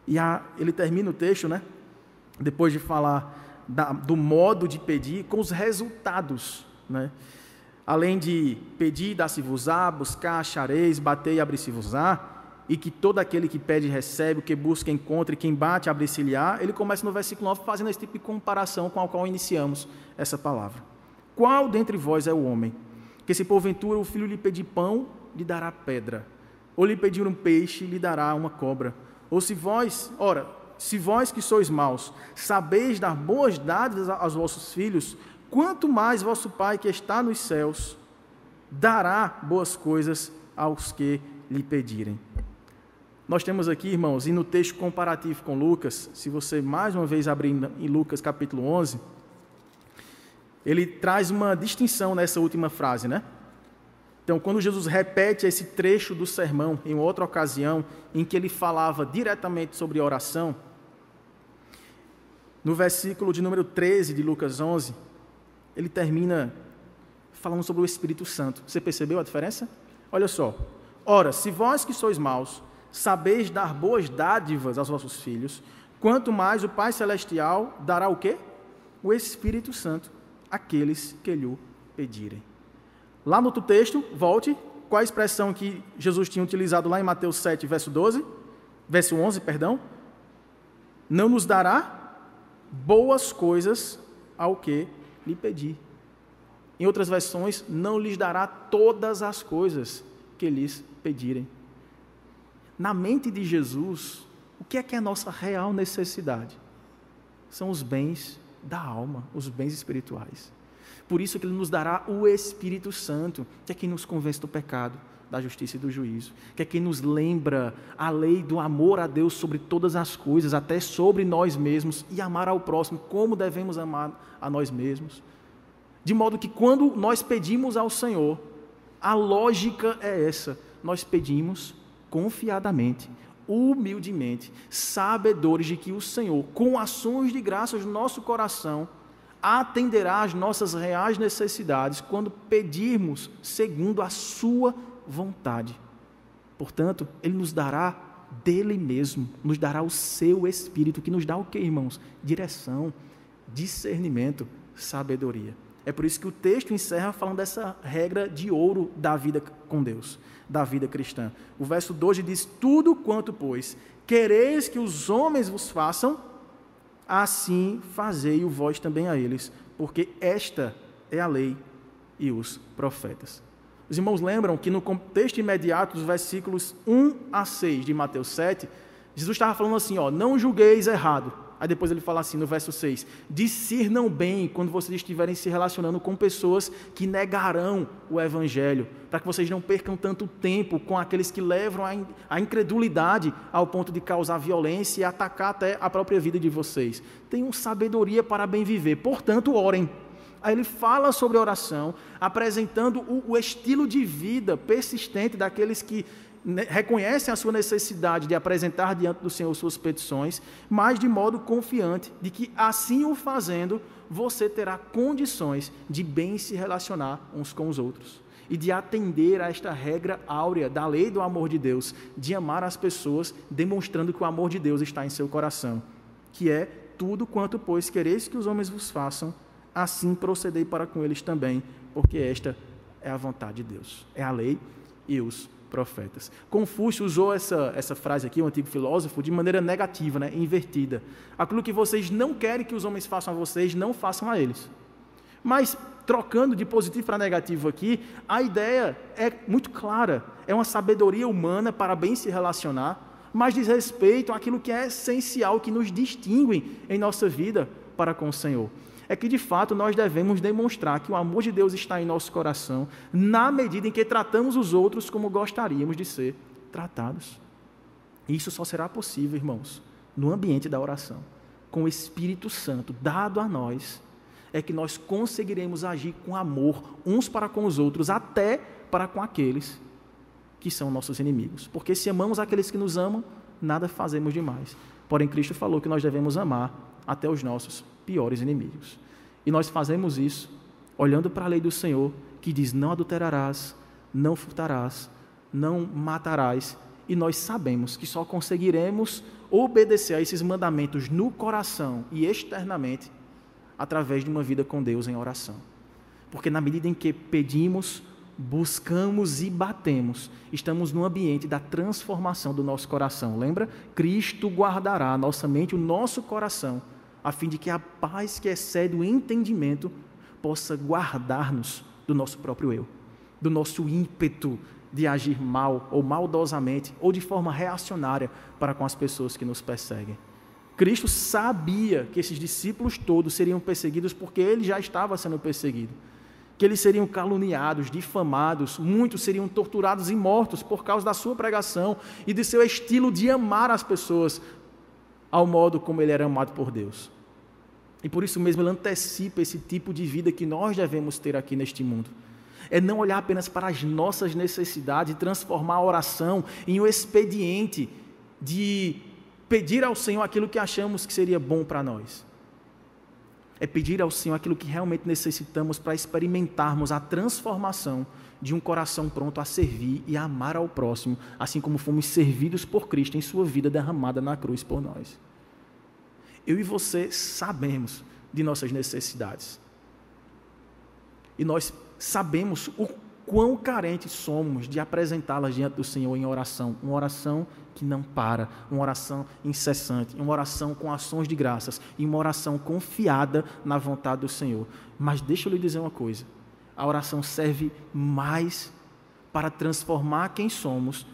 [SPEAKER 2] E a, ele termina o texto, né? Depois de falar da, do modo de pedir, com os resultados, né? Além de pedir, dá-se-vos-á, buscar, achareis, bater e abrir-se-vos-á, e que todo aquele que pede recebe, o que busca encontra, e quem bate abre-se-lhe-á, ele começa no versículo 9 fazendo esse tipo de comparação com a qual iniciamos essa palavra. Qual dentre vós é o homem, que se porventura o filho lhe pedir pão, lhe dará pedra, ou lhe pedir um peixe, lhe dará uma cobra? Ou se vós, ora, se vós que sois maus, sabeis dar boas dádivas aos vossos filhos, quanto mais vosso Pai que está nos céus dará boas coisas aos que lhe pedirem. Nós temos aqui, irmãos, e no texto comparativo com Lucas, se você mais uma vez abrir em Lucas capítulo 11, ele traz uma distinção nessa última frase, né? Então, quando Jesus repete esse trecho do sermão em outra ocasião, em que ele falava diretamente sobre oração, no versículo de número 13 de Lucas 11, ele termina falando sobre o Espírito Santo. Você percebeu a diferença? Olha só. Ora, se vós que sois maus, sabeis dar boas dádivas aos vossos filhos, quanto mais o Pai Celestial dará o quê? O Espírito Santo àqueles que lhe pedirem. Lá no outro texto, volte, qual a expressão que Jesus tinha utilizado lá em Mateus 7, verso 12? Verso 11, perdão. Não nos dará boas coisas ao que lhe pedir. Em outras versões, não lhes dará todas as coisas que lhes pedirem. Na mente de Jesus, o que é que é a nossa real necessidade? São os bens da alma, os bens espirituais. Por isso que ele nos dará o Espírito Santo, que é quem nos convence do pecado, da justiça e do juízo, que é quem nos lembra a lei do amor a Deus sobre todas as coisas, até sobre nós mesmos, e amar ao próximo como devemos amar a nós mesmos. De modo que quando nós pedimos ao Senhor, a lógica é essa: nós pedimos confiadamente, humildemente, sabedores de que o Senhor, com ações de graças no nosso coração, atenderá às nossas reais necessidades quando pedirmos segundo a Sua vontade. Portanto, Ele nos dará dele mesmo, nos dará o seu Espírito, que nos dá o que, irmãos? Direção, discernimento, sabedoria. É por isso que o texto encerra falando dessa regra de ouro da vida com Deus, da vida cristã. O verso 12 diz: Tudo quanto, pois, quereis que os homens vos façam, assim fazei-o vós também a eles, porque esta é a lei e os profetas. Os irmãos lembram que no contexto imediato dos versículos 1 a 6 de Mateus 7, Jesus estava falando assim: ó, não julgueis errado. Aí depois ele fala assim no verso 6: discernam bem quando vocês estiverem se relacionando com pessoas que negarão o evangelho, para que vocês não percam tanto tempo com aqueles que levam a incredulidade ao ponto de causar violência e atacar até a própria vida de vocês. Tenham sabedoria para bem viver, portanto, orem. Aí ele fala sobre oração, apresentando o, o estilo de vida persistente daqueles que reconhecem a sua necessidade de apresentar diante do Senhor suas petições, mas de modo confiante de que, assim o fazendo, você terá condições de bem se relacionar uns com os outros e de atender a esta regra áurea da lei do amor de Deus, de amar as pessoas, demonstrando que o amor de Deus está em seu coração, que é tudo quanto, pois, quereis que os homens vos façam, assim procedei para com eles também, porque esta é a vontade de Deus, é a lei e os profetas. Confúcio usou essa, essa frase aqui, o um antigo filósofo, de maneira negativa, né, invertida. Aquilo que vocês não querem que os homens façam a vocês, não façam a eles. Mas, trocando de positivo para negativo aqui, a ideia é muito clara. É uma sabedoria humana para bem se relacionar, mas diz respeito àquilo que é essencial, que nos distingue em nossa vida para com o Senhor é que de fato nós devemos demonstrar que o amor de Deus está em nosso coração, na medida em que tratamos os outros como gostaríamos de ser tratados. Isso só será possível, irmãos, no ambiente da oração, com o Espírito Santo dado a nós, é que nós conseguiremos agir com amor uns para com os outros, até para com aqueles que são nossos inimigos. Porque se amamos aqueles que nos amam, nada fazemos demais. Porém, Cristo falou que nós devemos amar até os nossos piores inimigos. E nós fazemos isso olhando para a lei do Senhor, que diz: não adulterarás, não furtarás, não matarás. E nós sabemos que só conseguiremos obedecer a esses mandamentos no coração e externamente através de uma vida com Deus em oração. Porque na medida em que pedimos, buscamos e batemos, estamos no ambiente da transformação do nosso coração. Lembra? Cristo guardará a nossa mente, o nosso coração a fim de que a paz que excede o entendimento possa guardar-nos do nosso próprio eu, do nosso ímpeto de agir mal ou maldosamente ou de forma reacionária para com as pessoas que nos perseguem. Cristo sabia que esses discípulos todos seriam perseguidos porque ele já estava sendo perseguido. Que eles seriam caluniados, difamados, muitos seriam torturados e mortos por causa da sua pregação e de seu estilo de amar as pessoas ao modo como ele era amado por Deus. E por isso mesmo ele antecipa esse tipo de vida que nós devemos ter aqui neste mundo. É não olhar apenas para as nossas necessidades e transformar a oração em um expediente de pedir ao Senhor aquilo que achamos que seria bom para nós. É pedir ao Senhor aquilo que realmente necessitamos para experimentarmos a transformação de um coração pronto a servir e a amar ao próximo, assim como fomos servidos por Cristo em Sua vida derramada na cruz por nós eu e você sabemos de nossas necessidades. E nós sabemos o quão carentes somos de apresentá-las diante do Senhor em oração. Uma oração que não para, uma oração incessante, uma oração com ações de graças e uma oração confiada na vontade do Senhor. Mas deixa eu lhe dizer uma coisa: a oração serve mais para transformar quem somos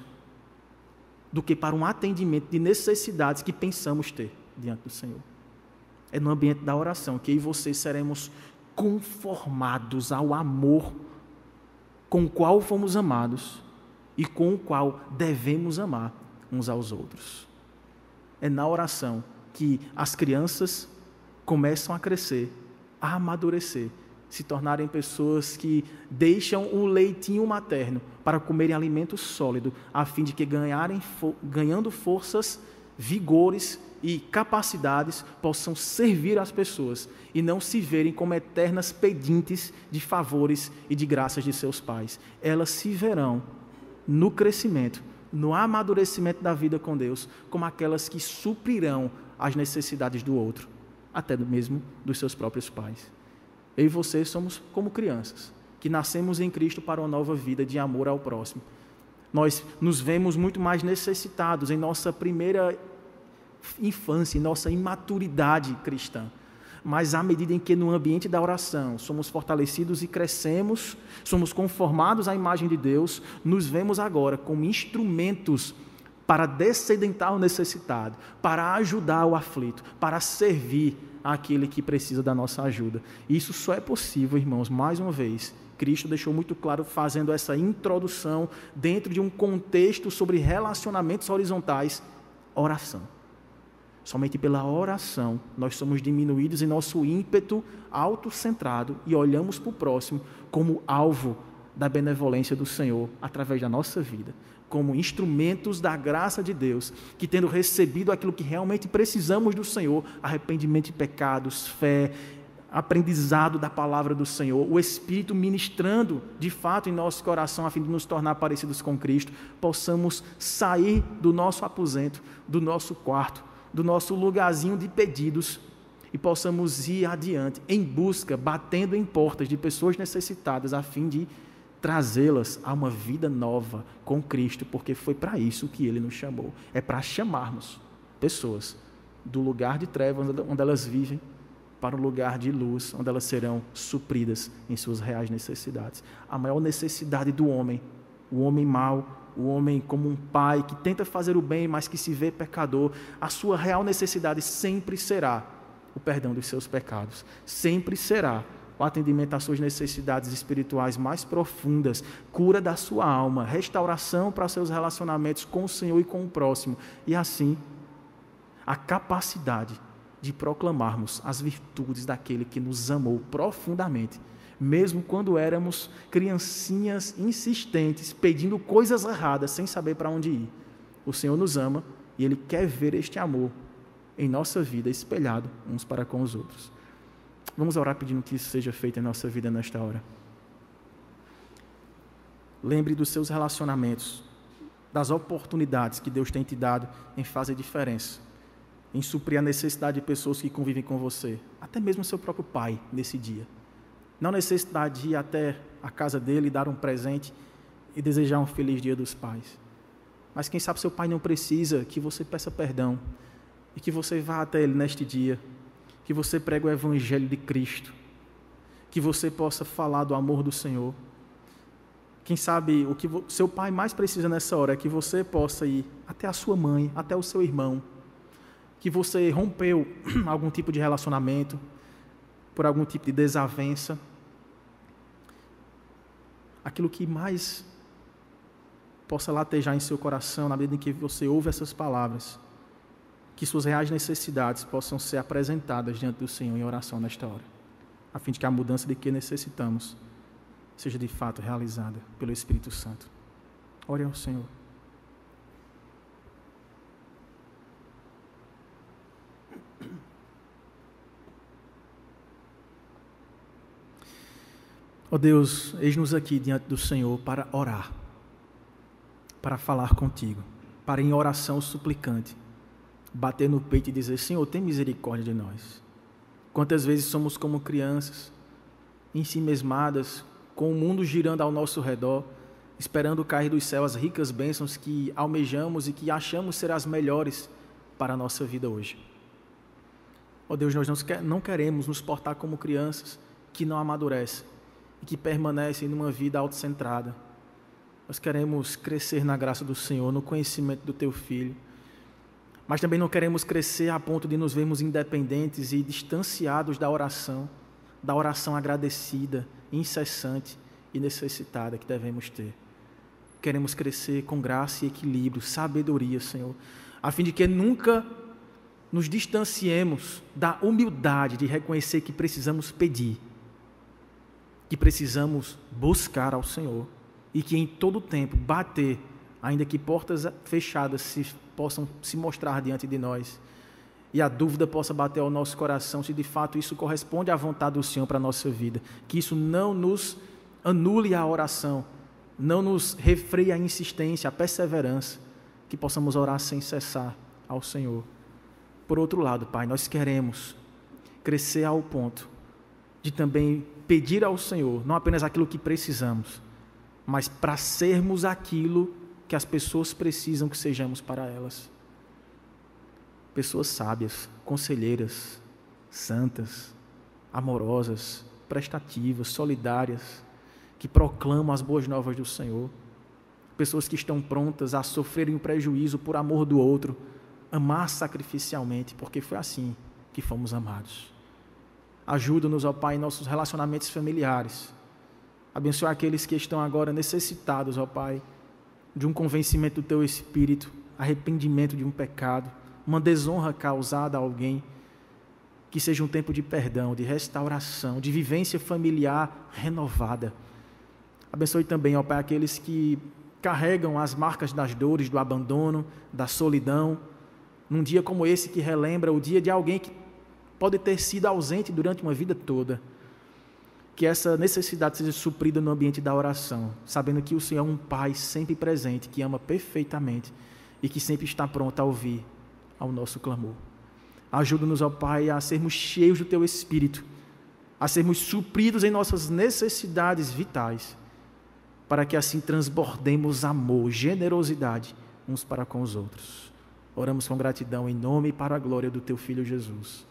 [SPEAKER 2] do que para um atendimento de necessidades que pensamos ter diante do Senhor. É no ambiente da oração que eu e você seremos conformados ao amor com o qual fomos amados e com o qual devemos amar uns aos outros. É na oração que as crianças começam a crescer, a amadurecer, se tornarem pessoas que deixam o leitinho materno para comerem alimento sólido, a fim de que ganharem, ganhando forças, vigores e capacidades possam servir as pessoas e não se verem como eternas pedintes de favores e de graças de seus pais. Elas se verão no crescimento, no amadurecimento da vida com Deus, como aquelas que suprirão as necessidades do outro, até mesmo dos seus próprios pais. Eu e você somos como crianças, que nascemos em Cristo para uma nova vida de amor ao próximo. Nós nos vemos muito mais necessitados em nossa primeira infância, em nossa imaturidade cristã. Mas à medida em que no ambiente da oração somos fortalecidos e crescemos, somos conformados à imagem de Deus, nos vemos agora como instrumentos para descedentar o necessitado, para ajudar o aflito, para servir aquele que precisa da nossa ajuda. Isso só é possível, irmãos, mais uma vez. Cristo deixou muito claro fazendo essa introdução dentro de um contexto sobre relacionamentos horizontais, oração. Somente pela oração nós somos diminuídos em nosso ímpeto autocentrado e olhamos para o próximo como alvo da benevolência do Senhor através da nossa vida como instrumentos da graça de Deus, que tendo recebido aquilo que realmente precisamos do Senhor, arrependimento de pecados, fé, aprendizado da palavra do Senhor, o Espírito ministrando de fato em nosso coração a fim de nos tornar parecidos com Cristo, possamos sair do nosso aposento, do nosso quarto, do nosso lugarzinho de pedidos e possamos ir adiante em busca, batendo em portas de pessoas necessitadas a fim de trazê-las a uma vida nova com Cristo, porque foi para isso que Ele nos chamou. É para chamarmos pessoas do lugar de trevas onde elas vivem para o lugar de luz, onde elas serão supridas em suas reais necessidades. A maior necessidade do homem, o homem mau, o homem como um pai que tenta fazer o bem, mas que se vê pecador, a sua real necessidade sempre será o perdão dos seus pecados. Sempre será o atendimento às suas necessidades espirituais mais profundas, cura da sua alma, restauração para seus relacionamentos com o Senhor e com o próximo, e assim a capacidade de proclamarmos as virtudes daquele que nos amou profundamente, mesmo quando éramos criancinhas insistentes, pedindo coisas erradas, sem saber para onde ir. O Senhor nos ama e Ele quer ver este amor em nossa vida espelhado uns para com os outros. Vamos orar pedindo que isso seja feito em nossa vida nesta hora. Lembre dos seus relacionamentos, das oportunidades que Deus tem te dado em fazer diferença, em suprir a necessidade de pessoas que convivem com você, até mesmo seu próprio pai nesse dia. Não necessidade de ir até a casa dele, dar um presente e desejar um feliz dia dos pais. Mas quem sabe seu pai não precisa que você peça perdão e que você vá até ele neste dia que você pregue o Evangelho de Cristo, que você possa falar do amor do Senhor. Quem sabe o que seu pai mais precisa nessa hora é que você possa ir até a sua mãe, até o seu irmão, que você rompeu algum tipo de relacionamento, por algum tipo de desavença. Aquilo que mais possa latejar em seu coração na medida em que você ouve essas palavras que suas reais necessidades possam ser apresentadas diante do Senhor em oração nesta hora, a fim de que a mudança de que necessitamos seja de fato realizada pelo Espírito Santo. Ore ao Senhor. Ó oh Deus, eis-nos aqui diante do Senhor para orar, para falar contigo, para em oração suplicante bater no peito e dizer: Senhor, tem misericórdia de nós. Quantas vezes somos como crianças, em si mesmadas, com o mundo girando ao nosso redor, esperando cair dos céus as ricas bênçãos que almejamos e que achamos ser as melhores para a nossa vida hoje. Ó oh Deus, nós não queremos nos portar como crianças que não amadurecem e que permanecem numa vida autocentrada. Nós queremos crescer na graça do Senhor, no conhecimento do Teu Filho mas também não queremos crescer a ponto de nos vermos independentes e distanciados da oração, da oração agradecida, incessante e necessitada que devemos ter. Queremos crescer com graça e equilíbrio, sabedoria, Senhor, a fim de que nunca nos distanciemos da humildade de reconhecer que precisamos pedir, que precisamos buscar ao Senhor e que em todo tempo bater, ainda que portas fechadas se, possam se mostrar diante de nós e a dúvida possa bater ao nosso coração se de fato isso corresponde à vontade do Senhor para a nossa vida. Que isso não nos anule a oração, não nos refreie a insistência, a perseverança, que possamos orar sem cessar ao Senhor. Por outro lado, Pai, nós queremos crescer ao ponto de também pedir ao Senhor, não apenas aquilo que precisamos, mas para sermos aquilo que as pessoas precisam que sejamos para elas pessoas sábias, conselheiras, santas, amorosas, prestativas, solidárias, que proclamam as boas novas do Senhor. Pessoas que estão prontas a sofrerem o prejuízo por amor do outro, amar sacrificialmente, porque foi assim que fomos amados. Ajuda-nos, ó Pai, em nossos relacionamentos familiares. Abençoa aqueles que estão agora necessitados, ó Pai, de um convencimento do Teu Espírito, arrependimento de um pecado uma desonra causada a alguém, que seja um tempo de perdão, de restauração, de vivência familiar renovada. Abençoe também, ó Pai, aqueles que carregam as marcas das dores, do abandono, da solidão, num dia como esse que relembra o dia de alguém que pode ter sido ausente durante uma vida toda. Que essa necessidade seja suprida no ambiente da oração, sabendo que o Senhor é um Pai sempre presente, que ama perfeitamente e que sempre está pronto a ouvir ao nosso clamor. Ajuda-nos, ó Pai, a sermos cheios do Teu Espírito, a sermos supridos em nossas necessidades vitais, para que assim transbordemos amor, generosidade uns para com os outros. Oramos com gratidão em nome e para a glória do Teu Filho Jesus.